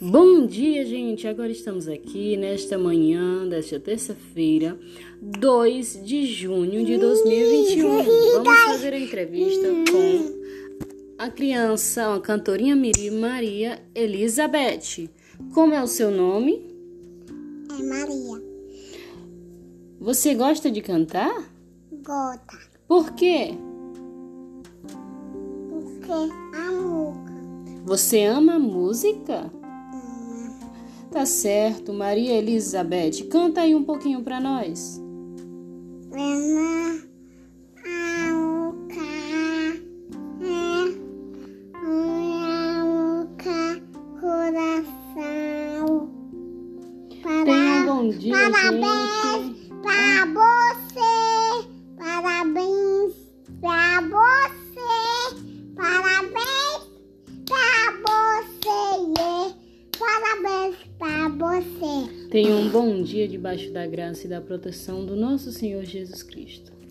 Bom dia, gente! Agora estamos aqui nesta manhã desta terça-feira, 2 de junho de 2021. Vamos fazer a entrevista com a criança, a cantorinha Miri Maria Elizabeth. Como é o seu nome? É Maria. Você gosta de cantar? Gota. Por quê? Porque a muca. Você ama música? Tá certo, Maria Elizabeth. Canta aí um pouquinho pra nós. É. Muca. Coração. Tenha um bom dia, Parabéns gente. pra você. Você. Tenha um bom dia debaixo da graça e da proteção do nosso Senhor Jesus Cristo.